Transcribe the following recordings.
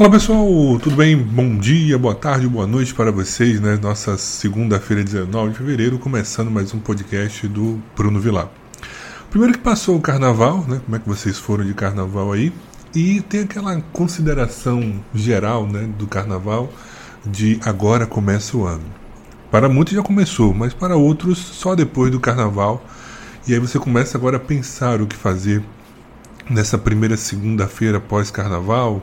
Olá pessoal, tudo bem? Bom dia, boa tarde, boa noite para vocês, né? Nossa segunda-feira, 19 de fevereiro, começando mais um podcast do Bruno Vilar. Primeiro que passou o carnaval, né? Como é que vocês foram de carnaval aí? E tem aquela consideração geral, né, do carnaval de agora começa o ano. Para muitos já começou, mas para outros só depois do carnaval. E aí você começa agora a pensar o que fazer nessa primeira segunda-feira pós-carnaval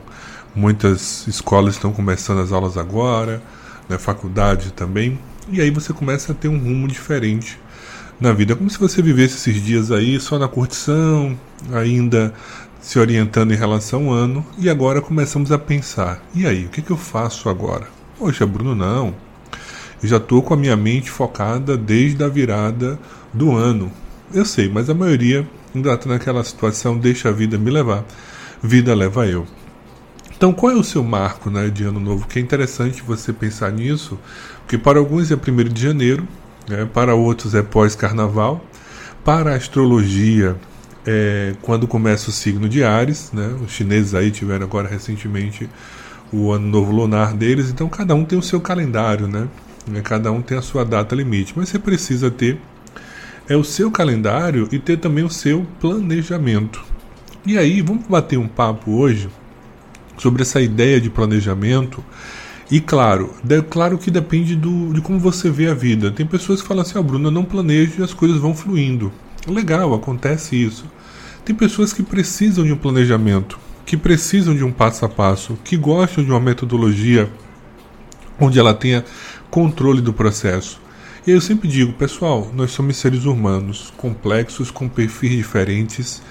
Muitas escolas estão começando as aulas agora, na né, faculdade também, e aí você começa a ter um rumo diferente na vida. Como se você vivesse esses dias aí só na curtição, ainda se orientando em relação ao ano, e agora começamos a pensar: e aí, o que, que eu faço agora? Poxa, Bruno, não. Eu já estou com a minha mente focada desde a virada do ano. Eu sei, mas a maioria ainda está naquela situação: deixa a vida me levar, vida leva eu. Então, qual é o seu marco né, de ano novo? Que é interessante você pensar nisso, porque para alguns é 1 de janeiro, né, para outros é pós-carnaval, para a astrologia é quando começa o signo de Ares, né, os chineses aí tiveram agora recentemente o ano novo lunar deles, então cada um tem o seu calendário, né, né cada um tem a sua data limite, mas você precisa ter é o seu calendário e ter também o seu planejamento. E aí, vamos bater um papo hoje sobre essa ideia de planejamento. E claro, de, claro que depende do, de como você vê a vida. Tem pessoas que falam assim: oh, Bruno, eu não planejo e as coisas vão fluindo. Legal, acontece isso. Tem pessoas que precisam de um planejamento, que precisam de um passo a passo, que gostam de uma metodologia onde ela tenha controle do processo. E eu sempre digo, pessoal, nós somos seres humanos, complexos, com perfis diferentes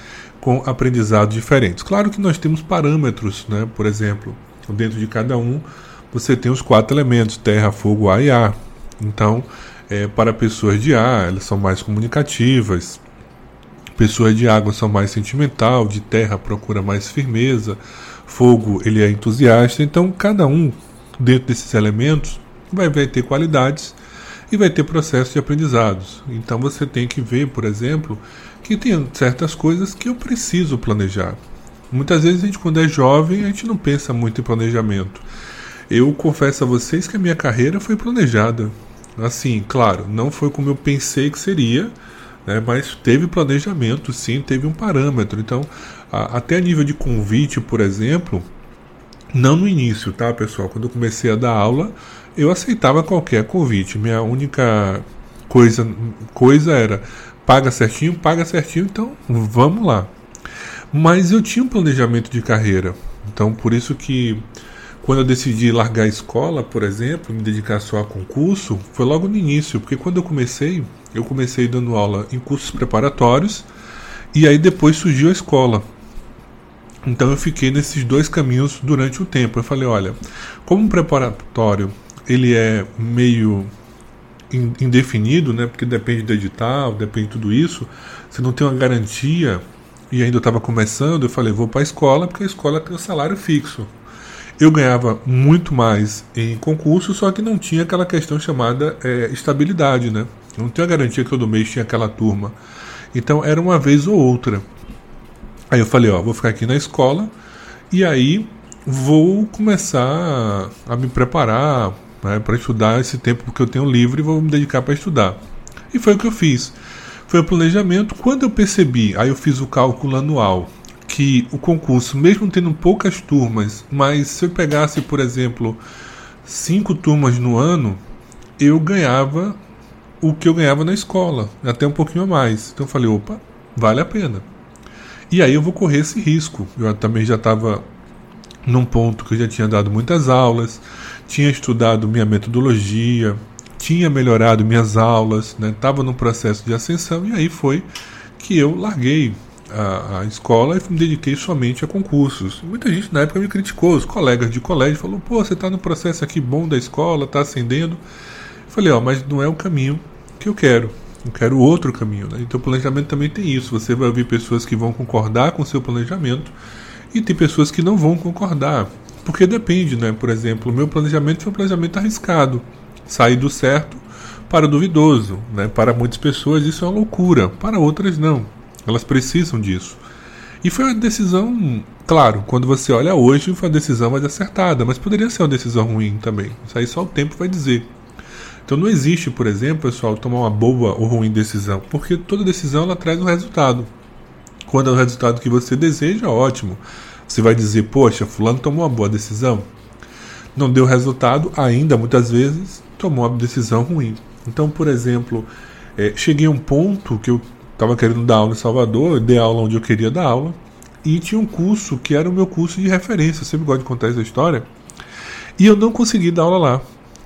com aprendizados diferentes. Claro que nós temos parâmetros, né? por exemplo, dentro de cada um você tem os quatro elementos: terra, fogo, ar e ar. Então, é, para pessoas de ar, elas são mais comunicativas. Pessoas de água são mais sentimental, de terra procura mais firmeza, fogo ele é entusiasta. Então, cada um dentro desses elementos vai, vai ter qualidades e vai ter processos de aprendizados. Então, você tem que ver, por exemplo, que tem certas coisas que eu preciso planejar. Muitas vezes a gente, quando é jovem, a gente não pensa muito em planejamento. Eu confesso a vocês que a minha carreira foi planejada. Assim, claro, não foi como eu pensei que seria, né, mas teve planejamento, sim, teve um parâmetro. Então, a, até a nível de convite, por exemplo, não no início, tá, pessoal? Quando eu comecei a dar aula, eu aceitava qualquer convite. Minha única coisa, coisa era paga certinho, paga certinho, então vamos lá. Mas eu tinha um planejamento de carreira, então por isso que quando eu decidi largar a escola, por exemplo, me dedicar só a concurso, foi logo no início, porque quando eu comecei, eu comecei dando aula em cursos preparatórios e aí depois surgiu a escola. Então eu fiquei nesses dois caminhos durante o tempo. Eu falei, olha, como um preparatório ele é meio indefinido, né? Porque depende do edital, depende de tudo isso. Você não tem uma garantia. E ainda estava começando, eu falei, vou para a escola, porque a escola tem um salário fixo. Eu ganhava muito mais em concurso, só que não tinha aquela questão chamada é, estabilidade, né? Não tinha garantia que todo mês tinha aquela turma. Então era uma vez ou outra. Aí eu falei, ó, vou ficar aqui na escola e aí vou começar a me preparar né, para estudar esse tempo que eu tenho livre e vou me dedicar para estudar. E foi o que eu fiz. Foi o planejamento. Quando eu percebi, aí eu fiz o cálculo anual, que o concurso, mesmo tendo poucas turmas, mas se eu pegasse, por exemplo, cinco turmas no ano, eu ganhava o que eu ganhava na escola, até um pouquinho a mais. Então eu falei, opa, vale a pena. E aí eu vou correr esse risco. Eu também já estava num ponto que eu já tinha dado muitas aulas, tinha estudado minha metodologia, tinha melhorado minhas aulas, estava né, no processo de ascensão e aí foi que eu larguei a, a, escola e me dediquei somente a concursos. Muita gente na época me criticou, os colegas de colégio falou: "Pô, você está no processo aqui bom da escola, está ascendendo". Eu falei: "Ó, mas não é o caminho que eu quero. Eu quero outro caminho". Né? Então o planejamento também tem isso. Você vai ouvir pessoas que vão concordar com o seu planejamento e tem pessoas que não vão concordar. Porque depende, né? Por exemplo, o meu planejamento foi um planejamento arriscado. Sair do certo para o duvidoso. Né? Para muitas pessoas isso é uma loucura, para outras não. Elas precisam disso. E foi uma decisão, claro, quando você olha hoje, foi uma decisão mais acertada, mas poderia ser uma decisão ruim também. Isso aí só o tempo vai dizer. Então não existe, por exemplo, pessoal, tomar uma boa ou ruim decisão, porque toda decisão ela traz um resultado. Quando é o resultado que você deseja, ótimo. Você vai dizer, poxa, fulano tomou uma boa decisão. Não deu resultado, ainda muitas vezes tomou uma decisão ruim. Então, por exemplo, é, cheguei a um ponto que eu estava querendo dar aula em Salvador, dei aula onde eu queria dar aula, e tinha um curso que era o meu curso de referência. Eu sempre gosto de contar essa história. E eu não consegui dar aula lá,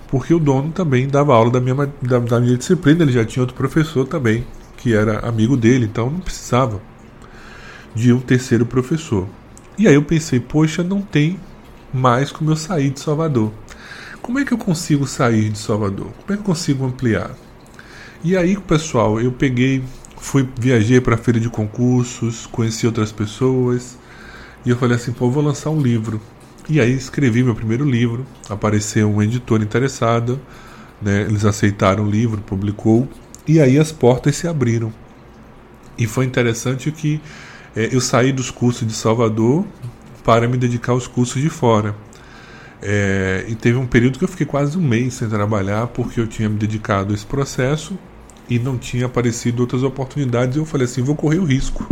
porque o dono também dava aula da minha, da, da minha disciplina, ele já tinha outro professor também, que era amigo dele, então não precisava de um terceiro professor. E aí eu pensei, poxa, não tem mais como eu sair de Salvador. Como é que eu consigo sair de Salvador? Como é que eu consigo ampliar? E aí, pessoal, eu peguei, fui, viajei para a feira de concursos, conheci outras pessoas, e eu falei assim, pô, vou lançar um livro. E aí escrevi meu primeiro livro, apareceu um editor interessado, né, eles aceitaram o livro, publicou, e aí as portas se abriram. E foi interessante que é, eu saí dos cursos de Salvador para me dedicar aos cursos de fora. É, e teve um período que eu fiquei quase um mês sem trabalhar porque eu tinha me dedicado a esse processo e não tinha aparecido outras oportunidades. Eu falei assim: vou correr o risco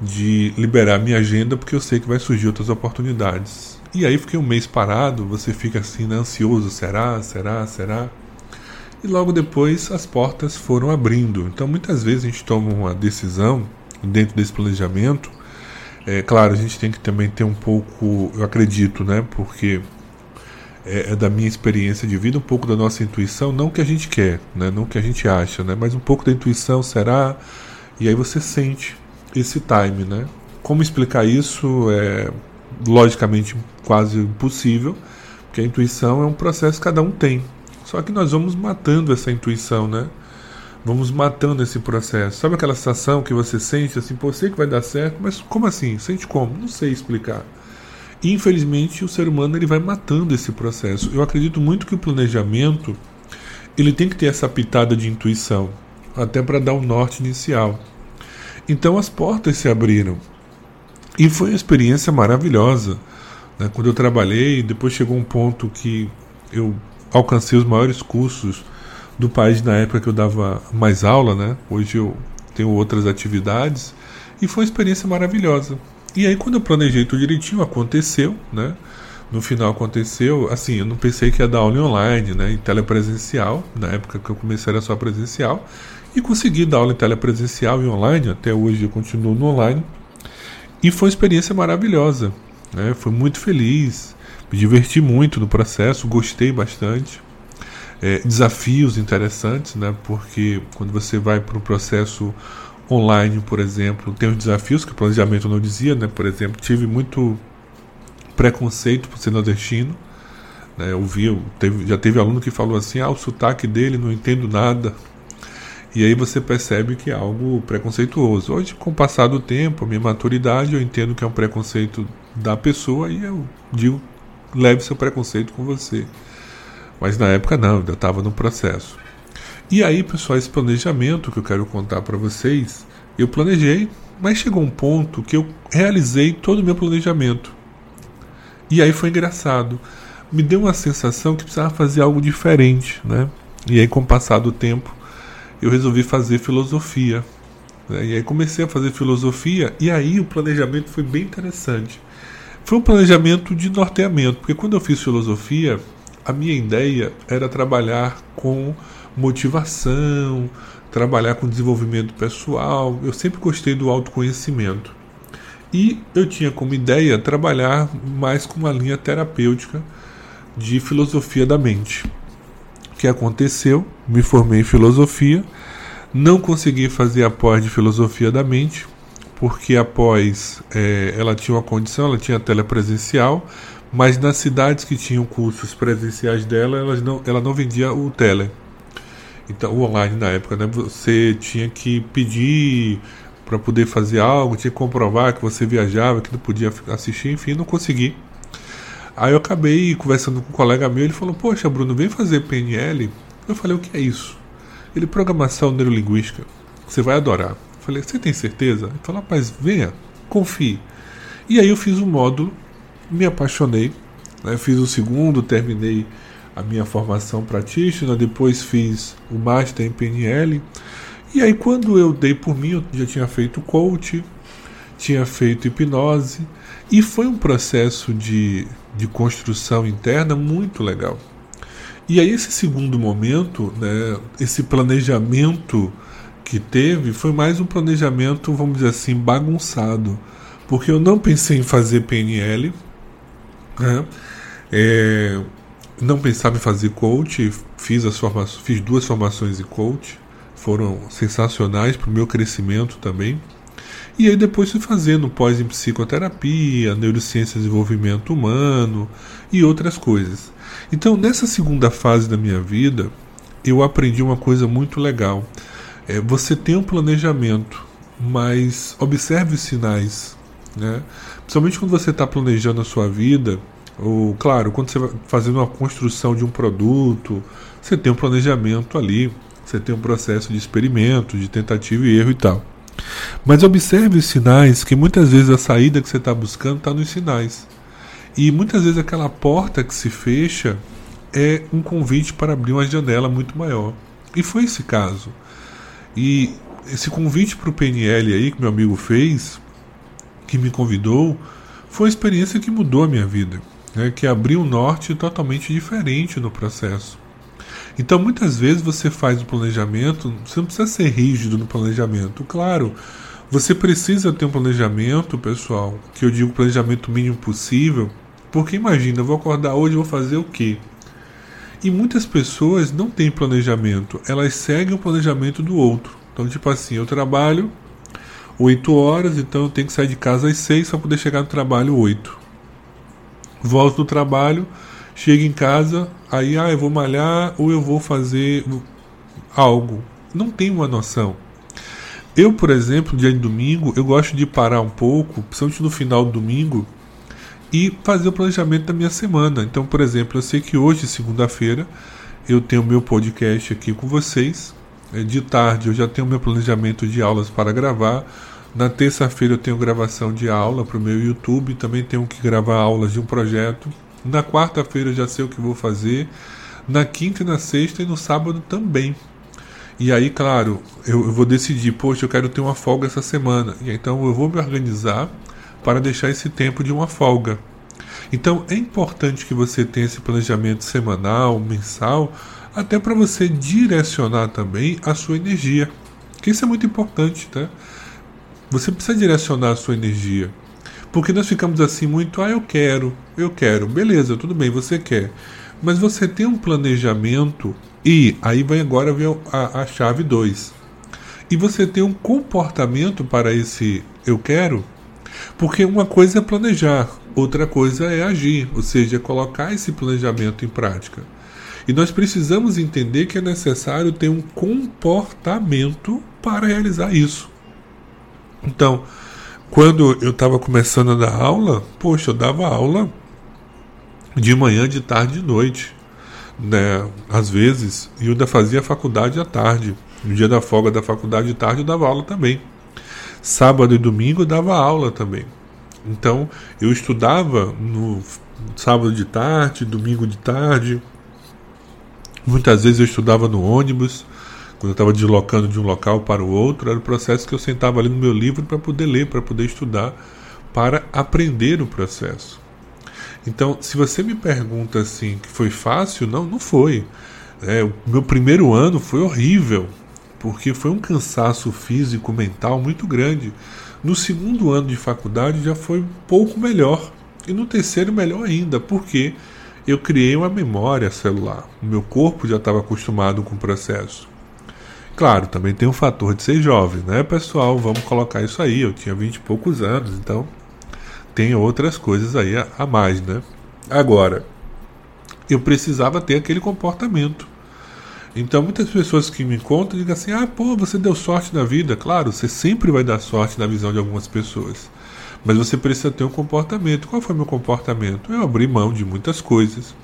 de liberar minha agenda porque eu sei que vai surgir outras oportunidades. E aí fiquei um mês parado, você fica assim né, ansioso: será, será, será? E logo depois as portas foram abrindo. Então muitas vezes a gente toma uma decisão dentro desse planejamento, é claro, a gente tem que também ter um pouco, eu acredito, né? Porque é, é, da minha experiência de vida, um pouco da nossa intuição, não que a gente quer, né? Não que a gente acha, né? Mas um pouco da intuição será, e aí você sente esse time, né? Como explicar isso é logicamente quase impossível, porque a intuição é um processo que cada um tem. Só que nós vamos matando essa intuição, né? Vamos matando esse processo. Sabe aquela sensação que você sente assim, pô, sei que vai dar certo, mas como assim? Sente como? Não sei explicar. E, infelizmente, o ser humano ele vai matando esse processo. Eu acredito muito que o planejamento ele tem que ter essa pitada de intuição, até para dar um norte inicial. Então as portas se abriram. E foi uma experiência maravilhosa. Né? Quando eu trabalhei, depois chegou um ponto que eu alcancei os maiores cursos do país na época que eu dava mais aula, né? Hoje eu tenho outras atividades e foi uma experiência maravilhosa. E aí quando eu planejei tudo direitinho, aconteceu, né? No final aconteceu, assim, eu não pensei que ia dar aula online, né, em telepresencial, na época que eu comecei era só presencial, e consegui dar aula em telepresencial e online, até hoje eu continuo no online. E foi uma experiência maravilhosa, né? Fui muito feliz, me diverti muito no processo, gostei bastante é, desafios interessantes, né? Porque quando você vai para o processo online, por exemplo, tem os desafios que o planejamento não dizia, né? Por exemplo, tive muito preconceito por ser nordestino. Né? Eu vi, teve, já teve aluno que falou assim: ah, o sotaque dele, não entendo nada. E aí você percebe que é algo preconceituoso. Hoje, com o passar do tempo, a minha maturidade, eu entendo que é um preconceito da pessoa e eu digo: leve seu preconceito com você. Mas na época não, ainda estava no processo. E aí, pessoal, esse planejamento que eu quero contar para vocês, eu planejei, mas chegou um ponto que eu realizei todo o meu planejamento. E aí foi engraçado. Me deu uma sensação que precisava fazer algo diferente, né? E aí, com o passar do tempo, eu resolvi fazer filosofia. Né? E aí comecei a fazer filosofia, e aí o planejamento foi bem interessante. Foi um planejamento de norteamento, porque quando eu fiz filosofia, a minha ideia era trabalhar com motivação, trabalhar com desenvolvimento pessoal. Eu sempre gostei do autoconhecimento. E eu tinha como ideia trabalhar mais com uma linha terapêutica de filosofia da mente. O que aconteceu? Me formei em filosofia, não consegui fazer a pós de filosofia da mente, porque após é, ela tinha uma condição, ela tinha telepresencial, mas nas cidades que tinham cursos presenciais dela, ela não, ela não vendia o tele. Então, o online na época, né? Você tinha que pedir para poder fazer algo, tinha que comprovar que você viajava, que não podia assistir, enfim, não consegui. Aí eu acabei conversando com um colega meu, ele falou: Poxa, Bruno, vem fazer PNL. Eu falei: O que é isso? Ele, programação neurolinguística. Você vai adorar. Eu falei: Você tem certeza? Ele falou: Rapaz, venha, confie. E aí eu fiz um módulo, me apaixonei, né? fiz o segundo, terminei a minha formação praticina, depois fiz o Master em PNL. E aí quando eu dei por mim, eu já tinha feito coach, tinha feito hipnose, e foi um processo de, de construção interna muito legal. E aí esse segundo momento, né, esse planejamento que teve, foi mais um planejamento, vamos dizer assim, bagunçado. Porque eu não pensei em fazer PNL, né, é, não pensava em fazer coach, fiz, as formações, fiz duas formações de coach, foram sensacionais para o meu crescimento também. E aí depois fui fazendo pós em psicoterapia, neurociência e desenvolvimento humano e outras coisas. Então nessa segunda fase da minha vida eu aprendi uma coisa muito legal. É, você tem um planejamento, mas observe os sinais. Né? Principalmente quando você está planejando a sua vida, ou, claro, quando você vai fazendo uma construção de um produto, você tem um planejamento ali, você tem um processo de experimento, de tentativa e erro e tal. Mas observe os sinais, que muitas vezes a saída que você está buscando está nos sinais. E muitas vezes aquela porta que se fecha é um convite para abrir uma janela muito maior. E foi esse caso. E esse convite para o PNL aí que meu amigo fez, que me convidou, foi uma experiência que mudou a minha vida né, que abriu um norte totalmente diferente no processo. Então, muitas vezes você faz o planejamento, você não precisa ser rígido no planejamento. Claro, você precisa ter um planejamento, pessoal, que eu digo planejamento mínimo possível, porque imagina, eu vou acordar hoje vou fazer o quê? E muitas pessoas não têm planejamento, elas seguem o planejamento do outro. Então, tipo assim, eu trabalho 8 horas, então eu tenho que sair de casa às 6 para poder chegar no trabalho 8 volto do trabalho, chego em casa, aí ah, eu vou malhar ou eu vou fazer algo. Não tenho uma noção. Eu, por exemplo, dia de domingo, eu gosto de parar um pouco, principalmente no final do domingo, e fazer o planejamento da minha semana. Então, por exemplo, eu sei que hoje, segunda-feira, eu tenho meu podcast aqui com vocês. É, de tarde eu já tenho meu planejamento de aulas para gravar. Na terça-feira eu tenho gravação de aula para o meu YouTube, também tenho que gravar aulas de um projeto. Na quarta-feira eu já sei o que vou fazer. Na quinta e na sexta e no sábado também. E aí, claro, eu, eu vou decidir, poxa, eu quero ter uma folga essa semana. E então eu vou me organizar para deixar esse tempo de uma folga. Então é importante que você tenha esse planejamento semanal, mensal, até para você direcionar também a sua energia. Que isso é muito importante, tá? Você precisa direcionar a sua energia. Porque nós ficamos assim muito, ah, eu quero, eu quero. Beleza, tudo bem, você quer. Mas você tem um planejamento e aí vai agora ver a, a chave 2. E você tem um comportamento para esse eu quero, porque uma coisa é planejar, outra coisa é agir, ou seja, colocar esse planejamento em prática. E nós precisamos entender que é necessário ter um comportamento para realizar isso. Então, quando eu estava começando a dar aula, poxa, eu dava aula de manhã, de tarde, de noite, né? Às vezes, e eu ainda fazia faculdade à tarde. No dia da folga da faculdade de tarde eu dava aula também. Sábado e domingo eu dava aula também. Então, eu estudava no sábado de tarde, domingo de tarde. Muitas vezes eu estudava no ônibus, quando eu estava deslocando de um local para o outro, era o processo que eu sentava ali no meu livro para poder ler, para poder estudar, para aprender o processo. Então, se você me pergunta assim que foi fácil, não, não foi. É, o meu primeiro ano foi horrível, porque foi um cansaço físico, mental muito grande. No segundo ano de faculdade já foi um pouco melhor. E no terceiro, melhor ainda, porque eu criei uma memória celular. O meu corpo já estava acostumado com o processo. Claro, também tem o fator de ser jovem, né, pessoal? Vamos colocar isso aí. Eu tinha vinte e poucos anos, então tem outras coisas aí a, a mais, né? Agora, eu precisava ter aquele comportamento. Então, muitas pessoas que me contam dizem assim: ah, pô, você deu sorte na vida. Claro, você sempre vai dar sorte na visão de algumas pessoas. Mas você precisa ter um comportamento. Qual foi meu comportamento? Eu abri mão de muitas coisas.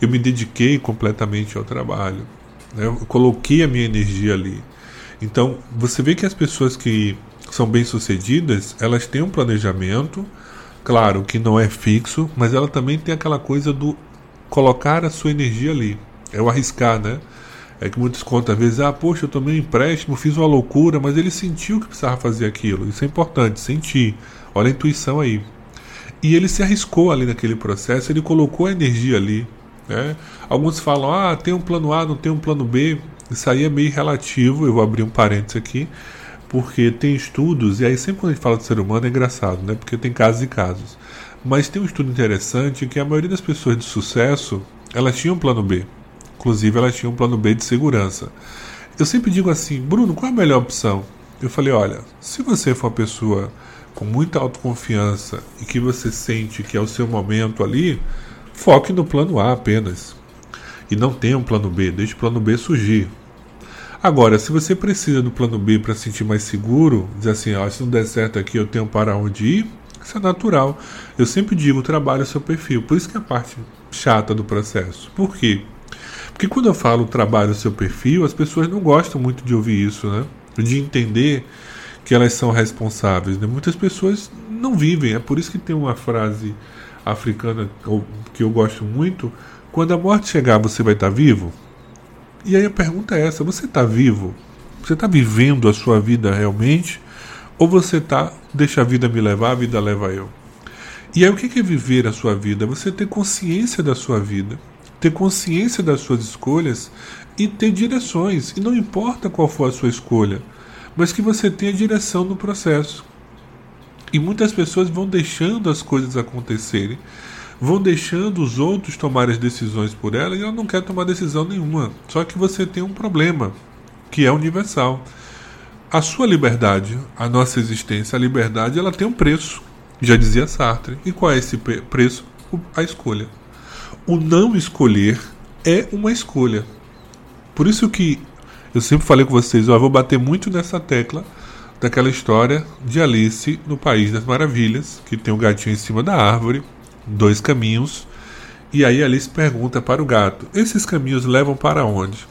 Eu me dediquei completamente ao trabalho. Né? Eu coloquei a minha energia ali. Então, você vê que as pessoas que são bem-sucedidas, elas têm um planejamento, claro que não é fixo, mas ela também tem aquela coisa do colocar a sua energia ali. É o arriscar, né? É que muitos contam às vezes, ah, poxa, eu tomei um empréstimo, fiz uma loucura, mas ele sentiu que precisava fazer aquilo. Isso é importante, sentir. Olha a intuição aí. E ele se arriscou ali naquele processo, ele colocou a energia ali. Né? Alguns falam, ah, tem um plano A, não tem um plano B. Isso aí é meio relativo, eu vou abrir um parênteses aqui, porque tem estudos, e aí sempre quando a gente fala de ser humano é engraçado, né? Porque tem casos e casos. Mas tem um estudo interessante que a maioria das pessoas de sucesso, elas tinham um plano B. Inclusive, elas tinham um plano B de segurança. Eu sempre digo assim, Bruno, qual é a melhor opção? Eu falei, olha, se você for uma pessoa com muita autoconfiança e que você sente que é o seu momento ali, foque no plano A apenas. E não tenha um plano B, deixe o plano B surgir. Agora, se você precisa do plano B para se sentir mais seguro, dizer assim, ah, se não der certo aqui eu tenho para onde ir, isso é natural. Eu sempre digo, trabalhe o seu perfil. Por isso que é a parte chata do processo. Por quê? Porque quando eu falo trabalho o seu perfil, as pessoas não gostam muito de ouvir isso, né? De entender que elas são responsáveis. Né? Muitas pessoas não vivem. É por isso que tem uma frase africana que eu gosto muito: quando a morte chegar, você vai estar vivo? E aí a pergunta é essa: você está vivo? Você está vivendo a sua vida realmente? Ou você está, deixa a vida me levar, a vida leva eu? E aí o que é viver a sua vida? Você ter consciência da sua vida, ter consciência das suas escolhas e ter direções. E não importa qual for a sua escolha, mas que você tenha direção no processo. E muitas pessoas vão deixando as coisas acontecerem, vão deixando os outros tomar as decisões por ela e ela não quer tomar decisão nenhuma. Só que você tem um problema, que é universal. A sua liberdade, a nossa existência, a liberdade, ela tem um preço. Já dizia Sartre. E qual é esse preço? A escolha. O não escolher é uma escolha. Por isso que eu sempre falei com vocês, ó, eu vou bater muito nessa tecla daquela história de Alice no País das Maravilhas, que tem um gatinho em cima da árvore, dois caminhos, e aí Alice pergunta para o gato: esses caminhos levam para onde?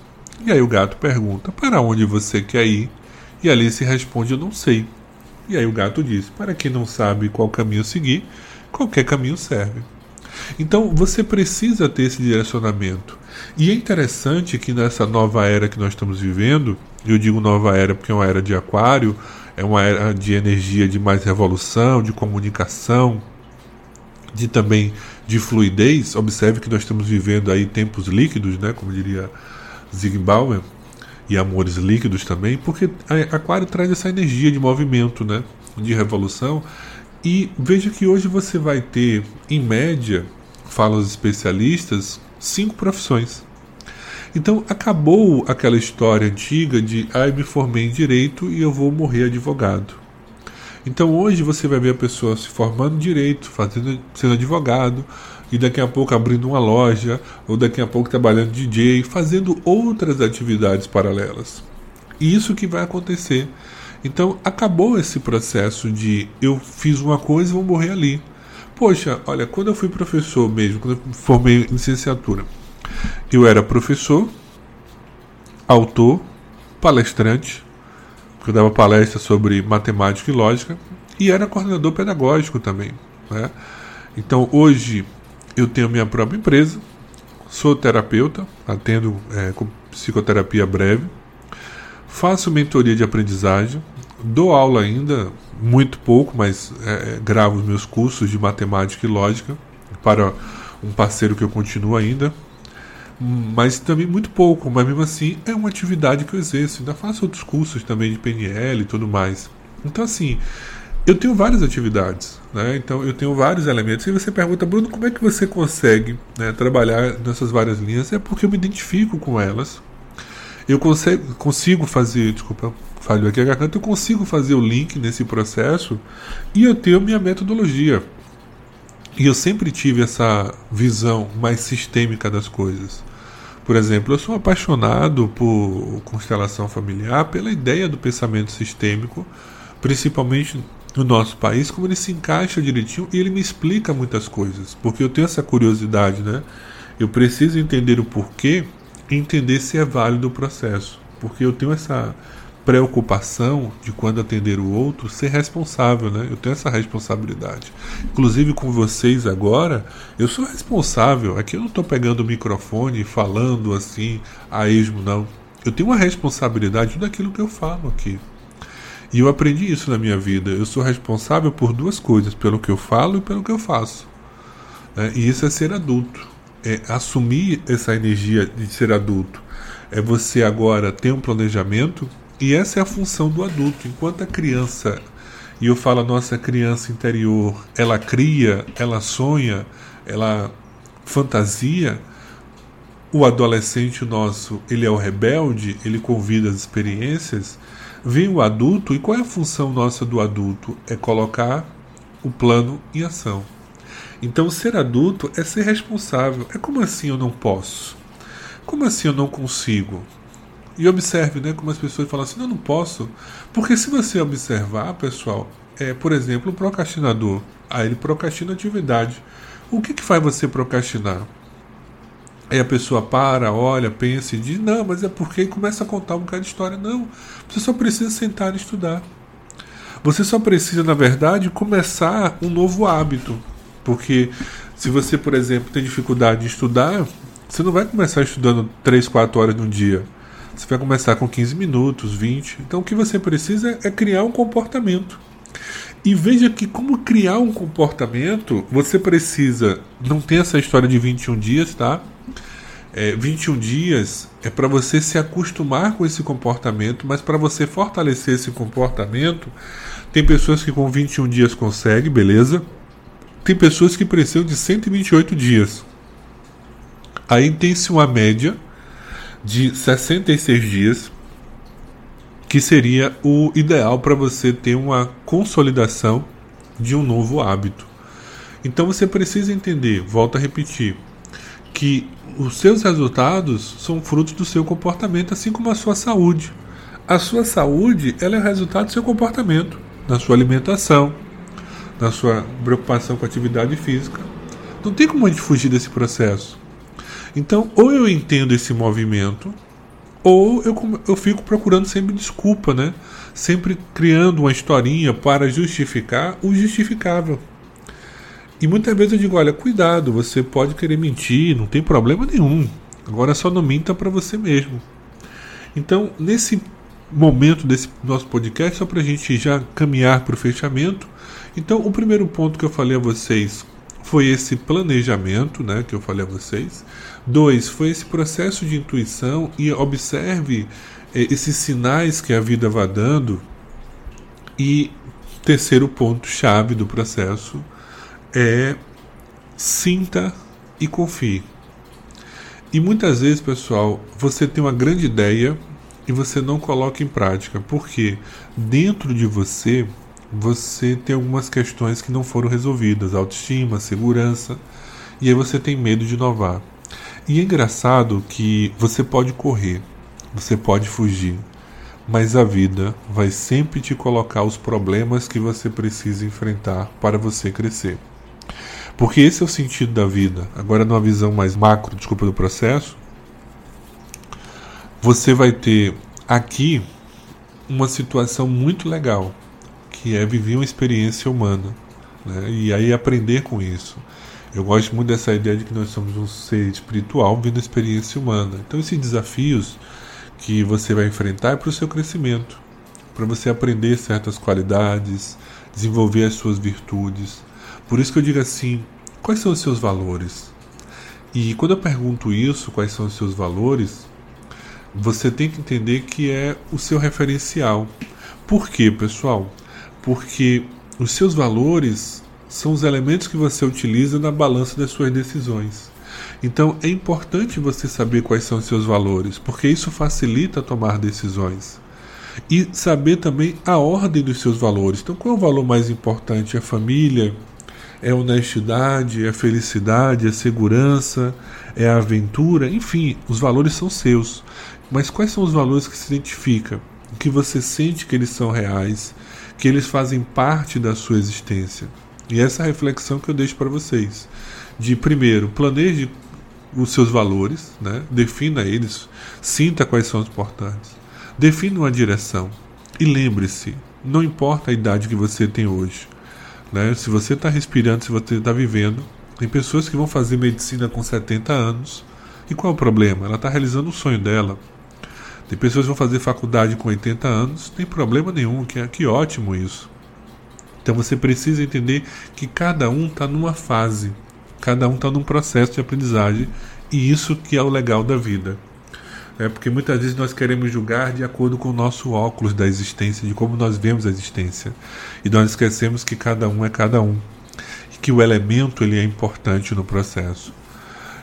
E aí o gato pergunta: para onde você quer ir? E Alice responde: eu não sei. E aí o gato diz: para quem não sabe qual caminho seguir, qualquer caminho serve. Então você precisa ter esse direcionamento. E é interessante que nessa nova era que nós estamos vivendo, eu digo nova era porque é uma era de aquário, é uma era de energia de mais revolução, de comunicação, de também de fluidez. Observe que nós estamos vivendo aí tempos líquidos, né, como diria Zygmunt e amores líquidos também, porque aquário traz essa energia de movimento, né, de revolução. E veja que hoje você vai ter, em média, falam os especialistas, cinco profissões. Então acabou aquela história antiga de ah, eu me formei em direito e eu vou morrer advogado. Então hoje você vai ver a pessoa se formando em direito, fazendo, sendo advogado, e daqui a pouco abrindo uma loja, ou daqui a pouco trabalhando DJ, fazendo outras atividades paralelas. E isso que vai acontecer. Então acabou esse processo de eu fiz uma coisa e vou morrer ali. Poxa, olha, quando eu fui professor mesmo, quando eu formei licenciatura, eu era professor, autor, palestrante, porque eu dava palestra sobre matemática e lógica, e era coordenador pedagógico também. Né? Então hoje eu tenho minha própria empresa, sou terapeuta, atendo é, com psicoterapia breve, faço mentoria de aprendizagem, dou aula ainda, muito pouco, mas é, é, gravo os meus cursos de matemática e lógica para um parceiro que eu continuo ainda, mas também muito pouco, mas mesmo assim é uma atividade que eu exerço. Ainda faço outros cursos também de PNL e tudo mais. Então, assim, eu tenho várias atividades, né? Então eu tenho vários elementos. E você pergunta, Bruno, como é que você consegue né, trabalhar nessas várias linhas? É porque eu me identifico com elas. Eu consigo, consigo fazer, desculpa, falho aqui a garganta, eu consigo fazer o link nesse processo e eu tenho minha metodologia. E eu sempre tive essa visão mais sistêmica das coisas. Por exemplo, eu sou apaixonado por constelação familiar, pela ideia do pensamento sistêmico, principalmente no nosso país, como ele se encaixa direitinho e ele me explica muitas coisas, porque eu tenho essa curiosidade, né? Eu preciso entender o porquê entender se é válido o processo, porque eu tenho essa preocupação de quando atender o outro ser responsável, né? Eu tenho essa responsabilidade. Inclusive com vocês agora, eu sou responsável. Aqui eu não estou pegando o microfone falando assim a esmo, não. Eu tenho uma responsabilidade daquilo que eu falo aqui. E eu aprendi isso na minha vida. Eu sou responsável por duas coisas: pelo que eu falo e pelo que eu faço. É, e isso é ser adulto. É assumir essa energia de ser adulto. É você agora ter um planejamento e essa é a função do adulto. Enquanto a criança, e eu falo a nossa criança interior, ela cria, ela sonha, ela fantasia, o adolescente nosso, ele é o rebelde, ele convida as experiências, vem o adulto, e qual é a função nossa do adulto? É colocar o plano em ação. Então, ser adulto é ser responsável. É como assim eu não posso? Como assim eu não consigo? E observe, né, como as pessoas falam assim, não, não posso. Porque se você observar, pessoal, é, por exemplo, o procrastinador, aí ele procrastina atividade. O que, que faz você procrastinar? Aí a pessoa para, olha, pensa e diz, não, mas é porque começa a contar um bocado de história. Não, você só precisa sentar e estudar. Você só precisa, na verdade, começar um novo hábito. Porque se você, por exemplo, tem dificuldade de estudar, você não vai começar estudando 3, 4 horas num dia. Você vai começar com 15 minutos, 20. Então o que você precisa é criar um comportamento. E veja que como criar um comportamento, você precisa. Não tem essa história de 21 dias, tá? É, 21 dias é para você se acostumar com esse comportamento, mas para você fortalecer esse comportamento, tem pessoas que com 21 dias conseguem, beleza? Tem pessoas que precisam de 128 dias. Aí tem-se uma média de 66 dias, que seria o ideal para você ter uma consolidação de um novo hábito. Então você precisa entender, volto a repetir, que os seus resultados são frutos do seu comportamento, assim como a sua saúde. A sua saúde ela é o resultado do seu comportamento, na sua alimentação, na sua preocupação com a atividade física. Não tem como a gente fugir desse processo. Então, ou eu entendo esse movimento, ou eu, eu fico procurando sempre desculpa, né? Sempre criando uma historinha para justificar o justificável. E muitas vezes eu digo: olha, cuidado, você pode querer mentir, não tem problema nenhum. Agora só não minta para você mesmo. Então, nesse momento desse nosso podcast, só para a gente já caminhar para o fechamento. Então, o primeiro ponto que eu falei a vocês foi esse planejamento, né, que eu falei a vocês. Dois, foi esse processo de intuição e observe eh, esses sinais que a vida vai dando. E terceiro ponto chave do processo é sinta e confie. E muitas vezes, pessoal, você tem uma grande ideia e você não coloca em prática, porque dentro de você você tem algumas questões que não foram resolvidas, autoestima, segurança, e aí você tem medo de inovar. E é engraçado que você pode correr, você pode fugir, mas a vida vai sempre te colocar os problemas que você precisa enfrentar para você crescer. Porque esse é o sentido da vida. Agora, numa visão mais macro, desculpa, do processo, você vai ter aqui uma situação muito legal que é viver uma experiência humana né? e aí aprender com isso. Eu gosto muito dessa ideia de que nós somos um ser espiritual vivendo experiência humana. Então, esses desafios que você vai enfrentar é para o seu crescimento, para você aprender certas qualidades, desenvolver as suas virtudes. Por isso que eu digo assim: quais são os seus valores? E quando eu pergunto isso, quais são os seus valores, você tem que entender que é o seu referencial. Por quê, pessoal? Porque os seus valores são os elementos que você utiliza na balança das suas decisões. Então é importante você saber quais são os seus valores, porque isso facilita tomar decisões. E saber também a ordem dos seus valores. Então, qual é o valor mais importante? É família? É honestidade? É felicidade? É segurança? É aventura? Enfim, os valores são seus. Mas quais são os valores que se identificam? O que você sente que eles são reais? Que eles fazem parte da sua existência. E essa reflexão que eu deixo para vocês. De primeiro, planeje os seus valores, né? defina eles, sinta quais são os importantes. Defina uma direção. E lembre-se, não importa a idade que você tem hoje. Né? Se você está respirando, se você está vivendo, tem pessoas que vão fazer medicina com 70 anos. E qual é o problema? Ela está realizando o sonho dela. Tem pessoas que vão fazer faculdade com 80 anos, tem problema nenhum, que, é, que ótimo isso. Então você precisa entender que cada um está numa fase, cada um está num processo de aprendizagem, e isso que é o legal da vida. É porque muitas vezes nós queremos julgar de acordo com o nosso óculos da existência, de como nós vemos a existência. E nós esquecemos que cada um é cada um. E que o elemento ele é importante no processo.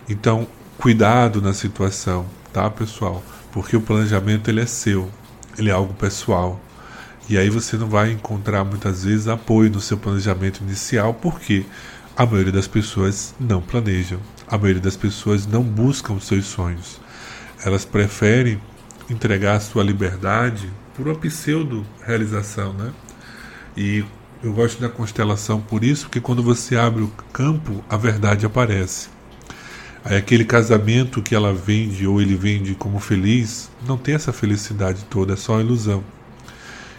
Então, cuidado na situação, tá, pessoal? Porque o planejamento ele é seu, ele é algo pessoal. E aí você não vai encontrar muitas vezes apoio no seu planejamento inicial, porque a maioria das pessoas não planejam, a maioria das pessoas não buscam seus sonhos elas preferem entregar a sua liberdade por uma pseudo-realização, né? E eu gosto da constelação por isso, porque quando você abre o campo, a verdade aparece. Aí aquele casamento que ela vende ou ele vende como feliz, não tem essa felicidade toda, é só ilusão.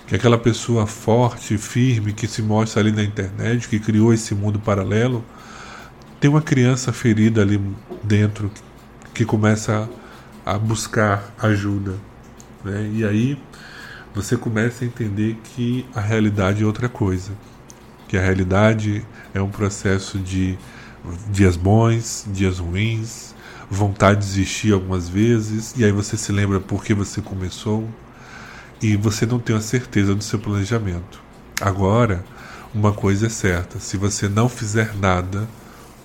Que aquela pessoa forte, firme, que se mostra ali na internet, que criou esse mundo paralelo, tem uma criança ferida ali dentro que começa a a buscar ajuda. Né? E aí você começa a entender que a realidade é outra coisa. Que a realidade é um processo de dias bons, dias ruins, vontade de desistir algumas vezes, e aí você se lembra por que você começou, e você não tem a certeza do seu planejamento. Agora, uma coisa é certa: se você não fizer nada,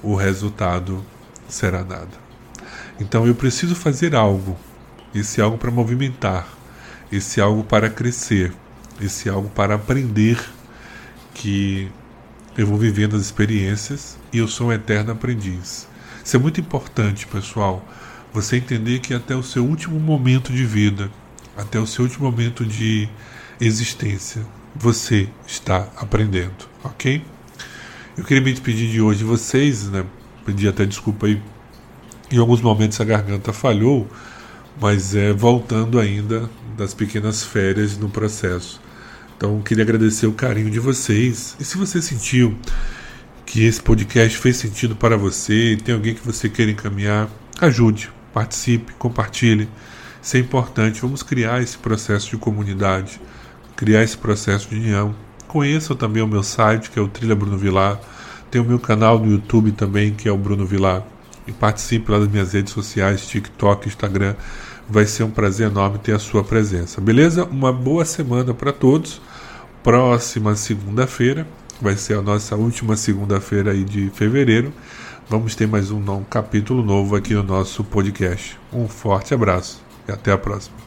o resultado será nada. Então eu preciso fazer algo, esse algo para movimentar, esse algo para crescer, esse algo para aprender que eu vou vivendo as experiências e eu sou um eterno aprendiz. Isso é muito importante, pessoal. Você entender que até o seu último momento de vida, até o seu último momento de existência, você está aprendendo, ok? Eu queria me despedir de hoje de vocês, né? Pedir até desculpa aí em alguns momentos a garganta falhou, mas é voltando ainda das pequenas férias no processo. Então queria agradecer o carinho de vocês. E se você sentiu que esse podcast fez sentido para você e tem alguém que você queira encaminhar, ajude, participe, compartilhe. Isso é importante. Vamos criar esse processo de comunidade, criar esse processo de união. Conheçam também o meu site, que é o Trilha Bruno Vilar. Tem o meu canal no YouTube também, que é o Bruno Vilar e participe lá das minhas redes sociais, TikTok, Instagram. Vai ser um prazer enorme ter a sua presença. Beleza? Uma boa semana para todos. Próxima segunda-feira vai ser a nossa última segunda-feira aí de fevereiro. Vamos ter mais um, um capítulo novo aqui no nosso podcast. Um forte abraço e até a próxima.